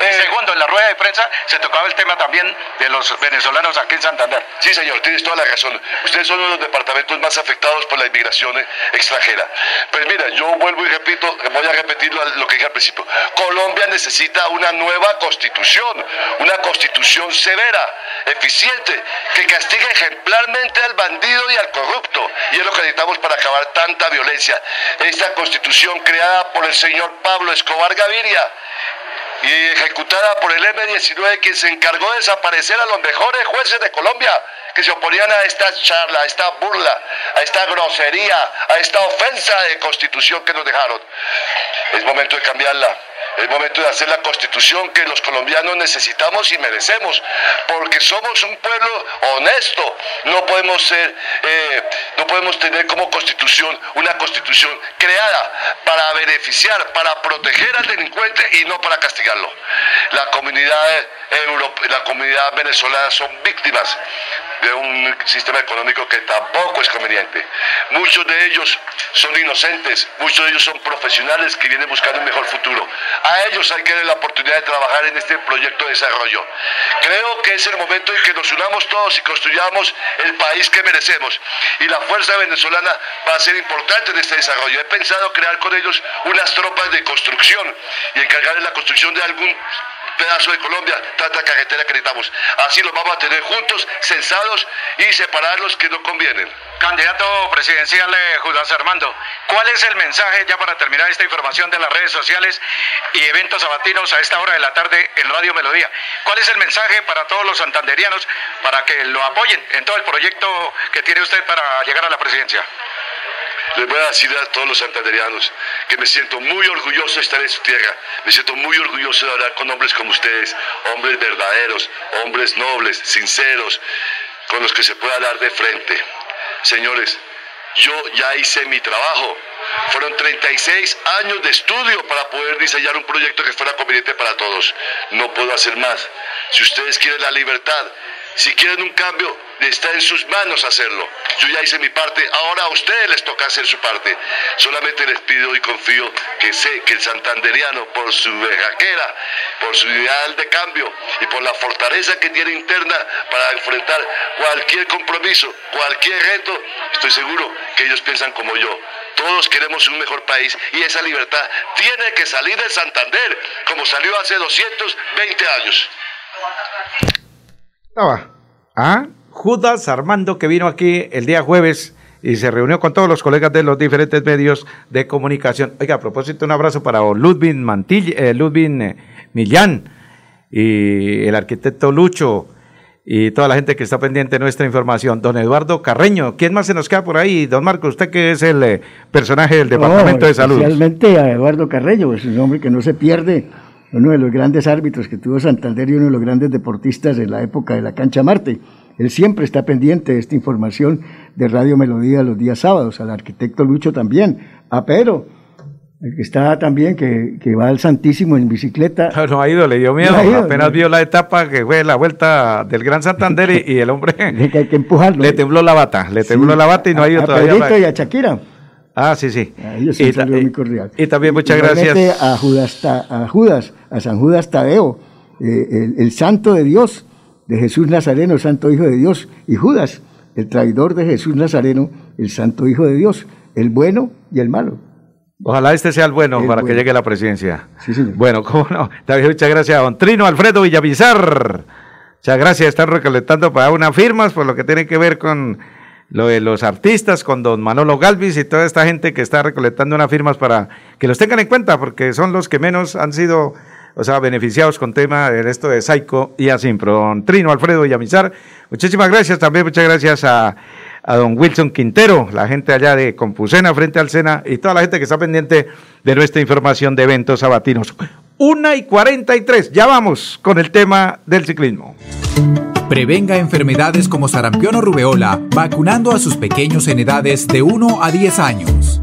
Eh, segundo, en la rueda de prensa se tocaba el tema también de los venezolanos aquí en Santander. Sí, señor, tienes toda la razón. Ustedes son uno de los departamentos más afectados por la inmigración extranjera. Pues mira, yo vuelvo y repito, voy a repetir lo, que dije al principio. Colombia necesita una nueva constitución, una constitución severa, eficiente, que castigue ejemplarmente al bandido y al corrupto. Y es lo que necesitamos para acabar tanta violencia. Esta constitución creada por el señor Pablo Escobar Gaviria y ejecutada por el M-19, quien se encargó de desaparecer a los mejores jueces de Colombia, que se oponían a esta charla, a esta burla, a esta grosería, a esta ofensa de constitución que nos dejaron. Es momento de cambiarla. Es momento de hacer la constitución que los colombianos necesitamos y merecemos, porque somos un pueblo honesto. No podemos ser, eh, no podemos tener como constitución una constitución creada para beneficiar, para proteger al delincuente y no para castigarlo. La comunidad, la comunidad venezolana son víctimas de un sistema económico que tampoco es conveniente. Muchos de ellos son inocentes, muchos de ellos son profesionales que vienen buscando un mejor futuro. A ellos hay que dar la oportunidad de trabajar en este proyecto de desarrollo. Creo que es el momento en que nos unamos todos y construyamos el país que merecemos. Y la fuerza venezolana va a ser importante en este desarrollo. He pensado crear con ellos unas tropas de construcción y encargarles la construcción de algún pedazo de Colombia, tanta carretera que necesitamos. Así los vamos a tener juntos, censados y separar los que no convienen. Candidato presidencial eh, Judas Armando, ¿cuál es el mensaje ya para terminar esta información de las redes sociales y eventos sabatinos a esta hora de la tarde en Radio Melodía? ¿Cuál es el mensaje para todos los santanderianos para que lo apoyen en todo el proyecto que tiene usted para llegar a la presidencia? Les voy a decir a todos los santanderianos que me siento muy orgulloso de estar en su tierra. Me siento muy orgulloso de hablar con hombres como ustedes, hombres verdaderos, hombres nobles, sinceros, con los que se pueda hablar de frente. Señores, yo ya hice mi trabajo. Fueron 36 años de estudio para poder diseñar un proyecto que fuera conveniente para todos. No puedo hacer más. Si ustedes quieren la libertad, si quieren un cambio, está en sus manos hacerlo. Yo ya hice mi parte, ahora a ustedes les toca hacer su parte. Solamente les pido y confío que sé que el santanderiano, por su vejaquera, por su ideal de cambio y por la fortaleza que tiene interna para enfrentar cualquier compromiso, cualquier reto, estoy seguro que ellos piensan como yo. Todos queremos un mejor país y esa libertad tiene que salir de Santander, como salió hace 220 años. ¿Ah? Judas Armando, que vino aquí el día jueves y se reunió con todos los colegas de los diferentes medios de comunicación. Oiga, a propósito, un abrazo para Ludwig Mantilla, eh, Ludwig eh, Millán y el arquitecto Lucho y toda la gente que está pendiente de nuestra información. Don Eduardo Carreño, ¿quién más se nos queda por ahí? Don Marco, usted que es el eh, personaje del Departamento de Salud. Especialmente a Eduardo Carreño, es un hombre que no se pierde uno de los grandes árbitros que tuvo Santander y uno de los grandes deportistas de la época de la cancha Marte. Él siempre está pendiente de esta información de Radio Melodía los días sábados, al arquitecto Lucho también, a Pedro, el que está también, que, que, va al Santísimo en bicicleta. No, ha ido, le dio miedo, apenas vio la etapa que fue la vuelta del Gran Santander y, el hombre... que hay que empujarlo. Le tembló la bata, le tembló la bata y no ha ido todavía. A y a Shakira. Ah, sí, sí. ellos y, muy cordial. y, también muchas gracias. A Judas, a Judas, a San Judas Tadeo, eh, el, santo de Dios, de Jesús Nazareno, santo hijo de Dios, y Judas, el traidor de Jesús Nazareno, el santo hijo de Dios, el bueno y el malo. Ojalá este sea el bueno para que llegue a la presidencia. Sí, señor. Bueno, cómo no. También muchas gracias a don Trino Alfredo Villavizar. Muchas gracias, están recolectando para unas firmas por lo que tiene que ver con lo de los artistas con don Manolo Galvis y toda esta gente que está recolectando unas firmas para que los tengan en cuenta, porque son los que menos han sido, o sea, beneficiados con tema del esto de Saico y Asimpro. Don Trino, Alfredo y Amizar, muchísimas gracias también, muchas gracias a, a don Wilson Quintero, la gente allá de Compusena frente al Sena y toda la gente que está pendiente de nuestra información de eventos sabatinos. Una y cuarenta y tres, ya vamos con el tema del ciclismo. Prevenga enfermedades como sarampión o rubeola vacunando a sus pequeños en edades de 1 a 10 años.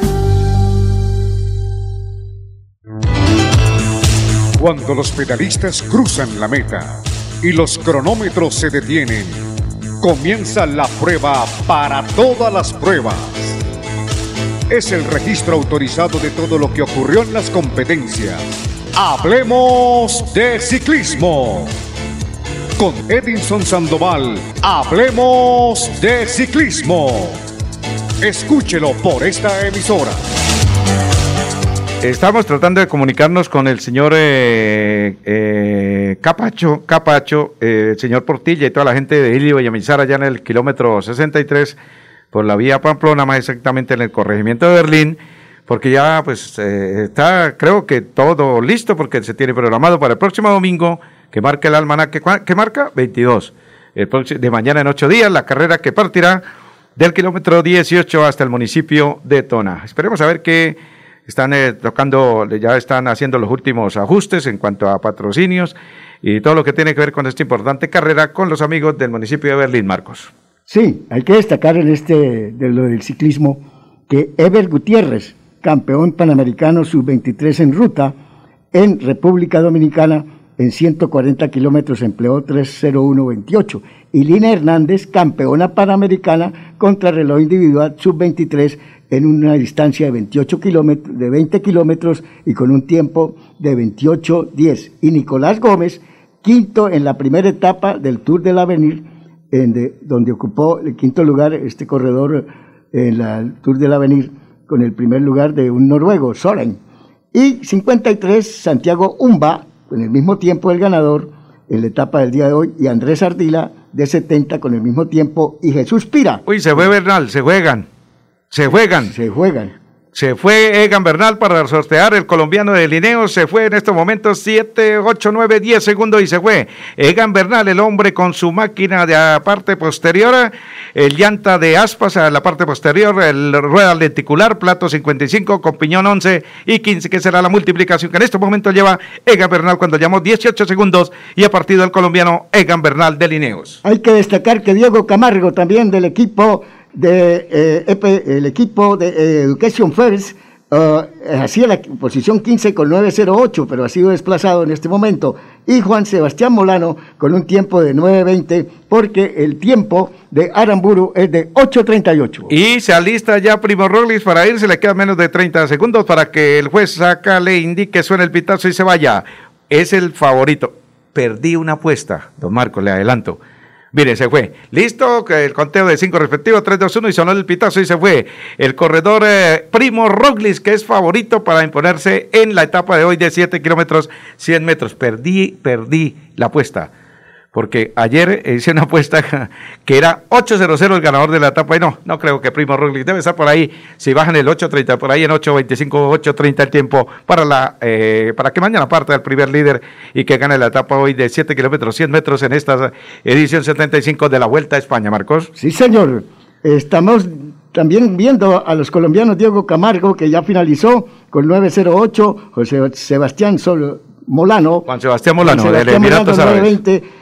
Cuando los pedalistas cruzan la meta y los cronómetros se detienen, comienza la prueba para todas las pruebas. Es el registro autorizado de todo lo que ocurrió en las competencias. Hablemos de ciclismo. Con Edinson Sandoval, hablemos de ciclismo Escúchelo por esta emisora. Estamos tratando de comunicarnos con el señor eh, eh, Capacho, Capacho eh, el señor Portilla y toda la gente de Ilio Villamizar allá en el kilómetro 63 por la vía Pamplona, más exactamente en el corregimiento de Berlín, porque ya pues está creo que todo listo porque se tiene programado para el próximo domingo que marca el almanaque, que marca 22, el de mañana en ocho días, la carrera que partirá del kilómetro 18 hasta el municipio de Tona. Esperemos a ver qué están eh, tocando, ya están haciendo los últimos ajustes en cuanto a patrocinios y todo lo que tiene que ver con esta importante carrera con los amigos del municipio de Berlín, Marcos. Sí, hay que destacar en este de lo del ciclismo que Ever Gutiérrez, campeón panamericano sub-23 en ruta en República Dominicana, en 140 kilómetros empleó 3.01.28 y Lina Hernández, campeona panamericana contra reloj individual sub-23 en una distancia de 28 kilómetros, de 20 kilómetros y con un tiempo de 28.10. Y Nicolás Gómez, quinto en la primera etapa del Tour del Avenir, en donde ocupó el quinto lugar este corredor en el Tour del Avenir, con el primer lugar de un noruego, Soren. Y 53, Santiago Umba, con el mismo tiempo el ganador en la etapa del día de hoy, y Andrés Ardila de 70 con el mismo tiempo, y Jesús Pira. Uy, se fue Bernal, se juegan. Se juegan. Se juegan. Se fue Egan Bernal para sortear el colombiano de Lineo. Se fue en estos momentos 7, 8, 9, 10 segundos y se fue. Egan Bernal, el hombre con su máquina de la parte posterior, el llanta de aspas a la parte posterior, el rueda lenticular, plato 55 con piñón 11 y 15, que será la multiplicación que en estos momentos lleva Egan Bernal cuando llamó 18 segundos y ha partido el colombiano Egan Bernal de Lineos. Hay que destacar que Diego Camargo también del equipo de, eh, el equipo de eh, Education First uh, hacía la posición 15 con 9.08, pero ha sido desplazado en este momento. Y Juan Sebastián Molano con un tiempo de 9.20, porque el tiempo de Aramburu es de 8.38. Y se alista ya Primo Roglic para irse, le quedan menos de 30 segundos para que el juez saca, le indique, suene el pitazo y se vaya. Es el favorito. Perdí una apuesta, don Marco, le adelanto. Mire, se fue. Listo, el conteo de cinco respectivos, 3, 2, 1 y sonó el pitazo y se fue. El corredor eh, Primo Roglis, que es favorito para imponerse en la etapa de hoy de 7 kilómetros, 100 metros. Perdí, perdí la apuesta porque ayer hice una apuesta que era 8-0-0 el ganador de la etapa y no, no creo que Primo Roglic debe estar por ahí, si bajan el 8-30, por ahí en 8-25, 8-30 el tiempo para, la, eh, para que mañana parte el primer líder y que gane la etapa hoy de 7 kilómetros, 100 metros en esta edición 75 de la Vuelta a España, Marcos. Sí, señor. Estamos también viendo a los colombianos Diego Camargo, que ya finalizó con 9-0-8, José Sebastián Solo Molano. Juan Sebastián Molano,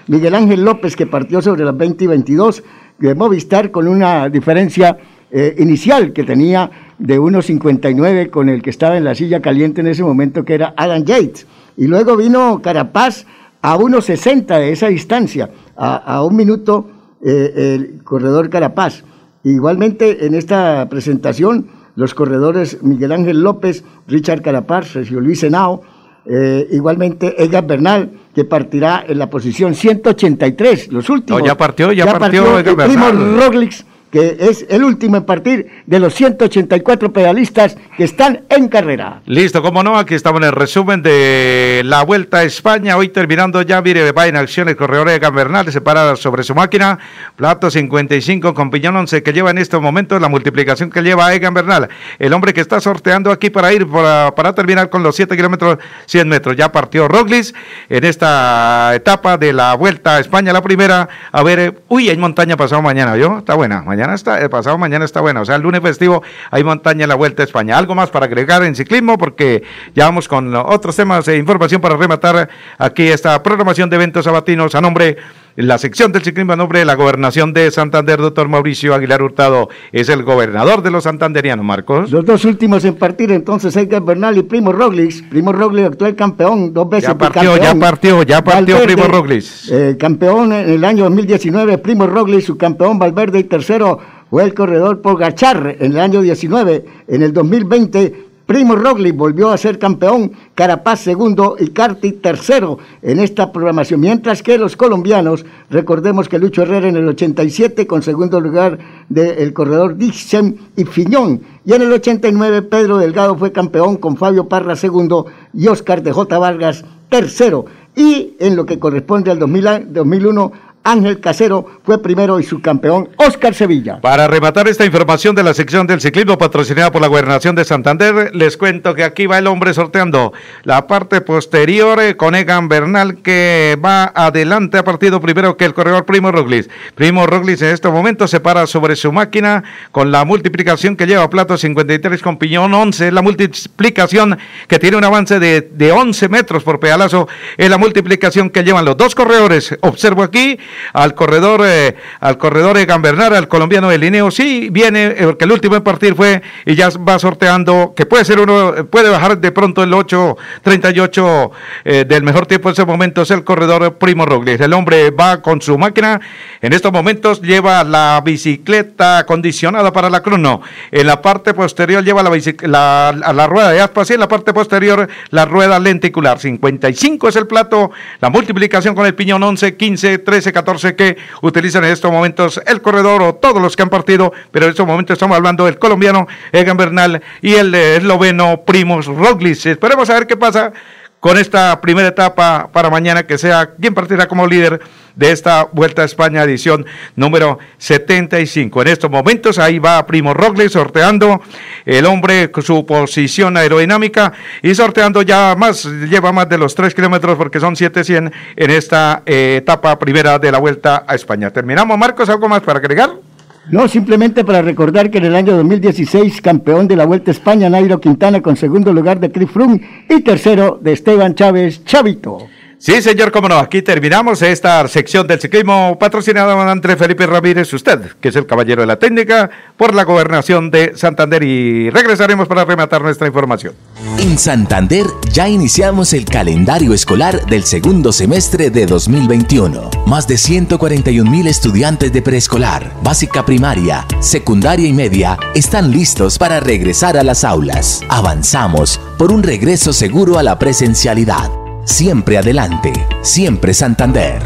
Miguel Ángel López, que partió sobre las 20 y 22 de Movistar con una diferencia eh, inicial que tenía de 1.59 con el que estaba en la silla caliente en ese momento, que era Adam Yates. Y luego vino Carapaz a 1.60 de esa distancia, a, un minuto eh, el corredor Carapaz. Igualmente en esta presentación, los corredores Miguel Ángel López, Richard Carapaz, Sergio Luis Senao, eh, igualmente Edgar Bernal, que partirá en la posición 183, los últimos. ya partió, ya, partió, partió el primo Roglic que es el último en partir de los 184 pedalistas que están en carrera. Listo, como no, aquí estamos en el resumen de la Vuelta a España, hoy terminando ya, mire, va en acción el corredor de Gambernal, separada sobre su máquina, plato 55 con piñón 11 que lleva en estos momentos la multiplicación que lleva Egan Bernal, el hombre que está sorteando aquí para ir, para, terminar con los 7 kilómetros 100 metros, ya partió Roglis en esta etapa de la Vuelta a España, la primera, a ver, uy, hay montaña pasado mañana, ¿yo? Está buena, mañana mañana está, el pasado mañana está bueno. O sea, el lunes festivo hay montaña en la Vuelta a España. Algo más para agregar en ciclismo, porque ya vamos con otros temas de información para rematar aquí esta programación de eventos sabatinos a nombre la sección del ciclismo a nombre de la gobernación de Santander, doctor Mauricio Aguilar Hurtado, es el gobernador de los santanderianos, Marcos. Los dos últimos en partir, entonces, Edgar Bernal y Primo Roglic. Primo Roglic, actual campeón, dos veces. Ya partió, ya partió, ya partió Primo Roglic. Eh, campeón en el año 2019, Primo Roglic, su campeón Valverde y tercero fue el corredor por Gachar en el año 19. En el 2020 Primo Rogli volvió a ser campeón, Carapaz segundo y Carti tercero en esta programación. Mientras que los colombianos, recordemos que Lucho Herrera en el 87 con segundo lugar del corredor Dixon y Fiñón. Y en el 89 Pedro Delgado fue campeón con Fabio Parra segundo y Oscar de J. Vargas tercero. Y en lo que corresponde al 2001, Ángel Casero fue primero y subcampeón Oscar Sevilla. Para rematar esta información de la sección del ciclismo patrocinada por la Gobernación de Santander, les cuento que aquí va el hombre sorteando la parte posterior eh, con Egan Bernal que va adelante a partido primero que el corredor Primo Roglis. Primo Roglis en este momento se para sobre su máquina con la multiplicación que lleva plato 53 con piñón 11, la multiplicación que tiene un avance de, de 11 metros por pedalazo, es la multiplicación que llevan los dos corredores. Observo aquí al corredor, eh, al corredor de Gambernal, al colombiano de Lineo, sí viene, eh, porque el último en partir fue y ya va sorteando, que puede ser uno, puede bajar de pronto el 8.38 eh, del mejor tiempo en ese momento, es el corredor Primo Roglic. El hombre va con su máquina, en estos momentos lleva la bicicleta acondicionada para la crono, en la parte posterior lleva la, la, la rueda de aspas y en la parte posterior la rueda lenticular. 55 es el plato, la multiplicación con el piñón 11, 15, 13, 14 que utilizan en estos momentos el corredor o todos los que han partido, pero en estos momentos estamos hablando del colombiano Egan Bernal y el esloveno Primos Roglic. Esperemos a ver qué pasa con esta primera etapa para mañana que sea quien partirá como líder de esta Vuelta a España edición número 75. En estos momentos ahí va Primo Roglic sorteando el hombre su posición aerodinámica y sorteando ya más, lleva más de los 3 kilómetros porque son 700 en esta eh, etapa primera de la Vuelta a España. Terminamos, Marcos, ¿algo más para agregar? No, simplemente para recordar que en el año 2016, campeón de la Vuelta a España, Nairo Quintana con segundo lugar de Chris Froome y tercero de Esteban Chávez Chavito. Sí, señor, cómo no. Aquí terminamos esta sección del ciclismo patrocinada por Andrés Felipe Ramírez, usted, que es el caballero de la técnica, por la gobernación de Santander. Y regresaremos para rematar nuestra información. En Santander ya iniciamos el calendario escolar del segundo semestre de 2021. Más de 141 mil estudiantes de preescolar, básica primaria, secundaria y media están listos para regresar a las aulas. Avanzamos por un regreso seguro a la presencialidad. Siempre adelante, siempre Santander.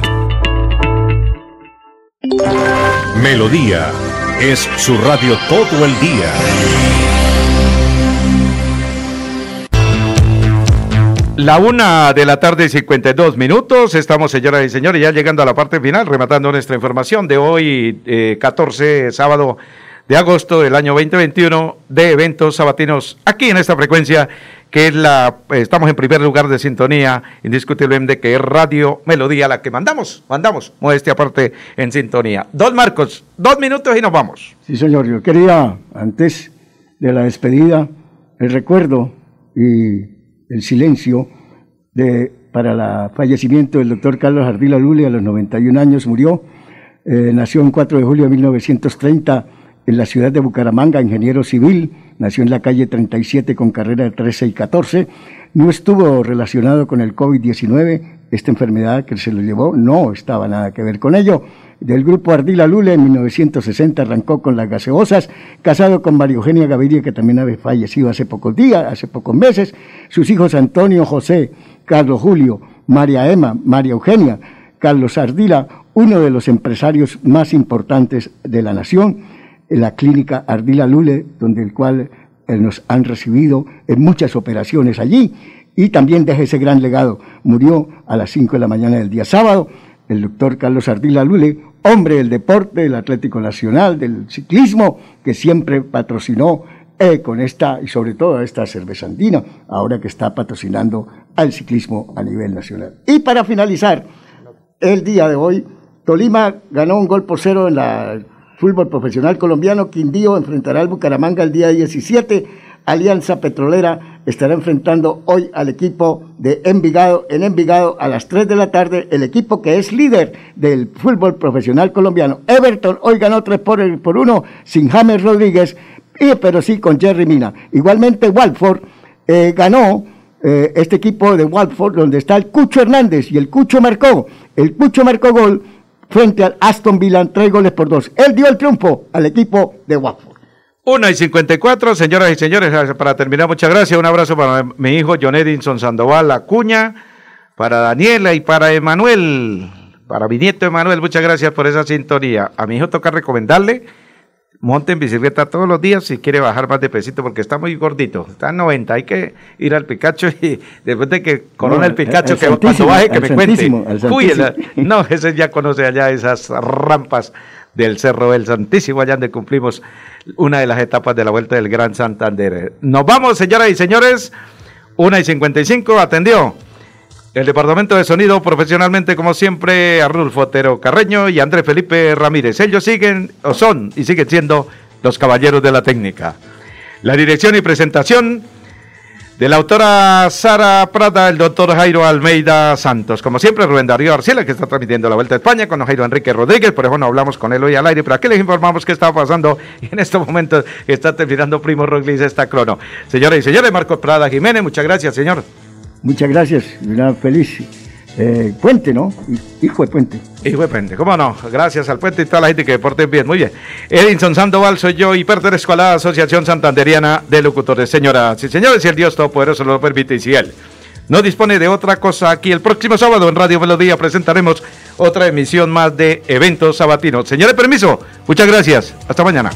Melodía es su radio todo el día. La una de la tarde, 52 minutos. Estamos, señoras y señores, ya llegando a la parte final, rematando nuestra información de hoy, eh, 14, sábado de agosto del año 2021, de eventos sabatinos aquí en esta frecuencia que es la, estamos en primer lugar de sintonía, indiscutiblemente que es Radio Melodía la que mandamos, mandamos, modestia aparte en sintonía. Dos Marcos, dos minutos y nos vamos. Sí, señor, yo quería, antes de la despedida, el recuerdo y el silencio de, para el fallecimiento del doctor Carlos Ardila Lule a los 91 años, murió, eh, nació el 4 de julio de 1930 en la ciudad de Bucaramanga, ingeniero civil, nació en la calle 37 con carrera de 13 y 14, no estuvo relacionado con el COVID-19, esta enfermedad que se lo llevó no estaba nada que ver con ello. Del grupo Ardila Lule en 1960 arrancó con las gaseosas, casado con María Eugenia Gaviria, que también había fallecido hace pocos días, hace pocos meses. Sus hijos Antonio José, Carlos Julio, María Emma, María Eugenia, Carlos Ardila, uno de los empresarios más importantes de la nación la clínica Ardila Lule, donde el cual eh, nos han recibido en muchas operaciones allí y también deja ese gran legado. Murió a las 5 de la mañana del día sábado el doctor Carlos Ardila Lule, hombre del deporte, del Atlético Nacional, del ciclismo, que siempre patrocinó eh, con esta y sobre todo esta cerveza andina, ahora que está patrocinando al ciclismo a nivel nacional. Y para finalizar, el día de hoy, Tolima ganó un gol por cero en la fútbol profesional colombiano. Quindío enfrentará al Bucaramanga el día 17. Alianza Petrolera estará enfrentando hoy al equipo de Envigado en Envigado a las 3 de la tarde, el equipo que es líder del fútbol profesional colombiano. Everton hoy ganó 3 por, por 1 sin James Rodríguez, y, pero sí con Jerry Mina. Igualmente Walford eh, ganó eh, este equipo de Walford donde está el Cucho Hernández y el Cucho marcó. El Cucho marcó gol frente al Aston Villa, tres goles por dos. Él dio el triunfo al equipo de Watford. 1 y 54, señoras y señores, para terminar, muchas gracias. Un abrazo para mi hijo John Edinson Sandoval Acuña, para Daniela y para Emanuel, para mi nieto Emanuel, muchas gracias por esa sintonía. A mi hijo toca recomendarle, monte en bicicleta todos los días si quiere bajar más de pesito porque está muy gordito, está en 90, hay que ir al Picacho y después de que corona el Picacho, que cuando baje que me cuente. Uy, no, ese ya conoce allá esas rampas del Cerro del Santísimo, allá donde cumplimos una de las etapas de la Vuelta del Gran Santander. Nos vamos, señoras y señores. Una y 55, atendió el Departamento de Sonido profesionalmente, como siempre, a Rulfo Otero Carreño y Andrés Felipe Ramírez. Ellos siguen, o son, y siguen siendo los caballeros de la técnica. La dirección y presentación de la autora Sara Prada, el doctor Jairo Almeida Santos. Como siempre, Rubén Darío Arcila, que está transmitiendo la Vuelta a España con Jairo Enrique Rodríguez, por eso no hablamos con él hoy al aire, pero aquí les informamos qué está pasando en estos momentos está terminando Primo Roglis esta crono. Señores y señores, Marcos Prada Jiménez, muchas gracias, señor. Muchas gracias, una feliz eh, puente, ¿no? Hijo de puente. Hijo de puente, ¿cómo no? Gracias al puente y toda la gente que deporte bien. Muy bien. Edinson Sandoval soy yo y pertenezco a la Asociación Santanderiana de Locutores. Señoras y señores, si el Dios Todopoderoso lo permite y si Él no dispone de otra cosa aquí, el próximo sábado en Radio Melodía presentaremos otra emisión más de eventos sabatinos. Señores, permiso. Muchas gracias. Hasta mañana.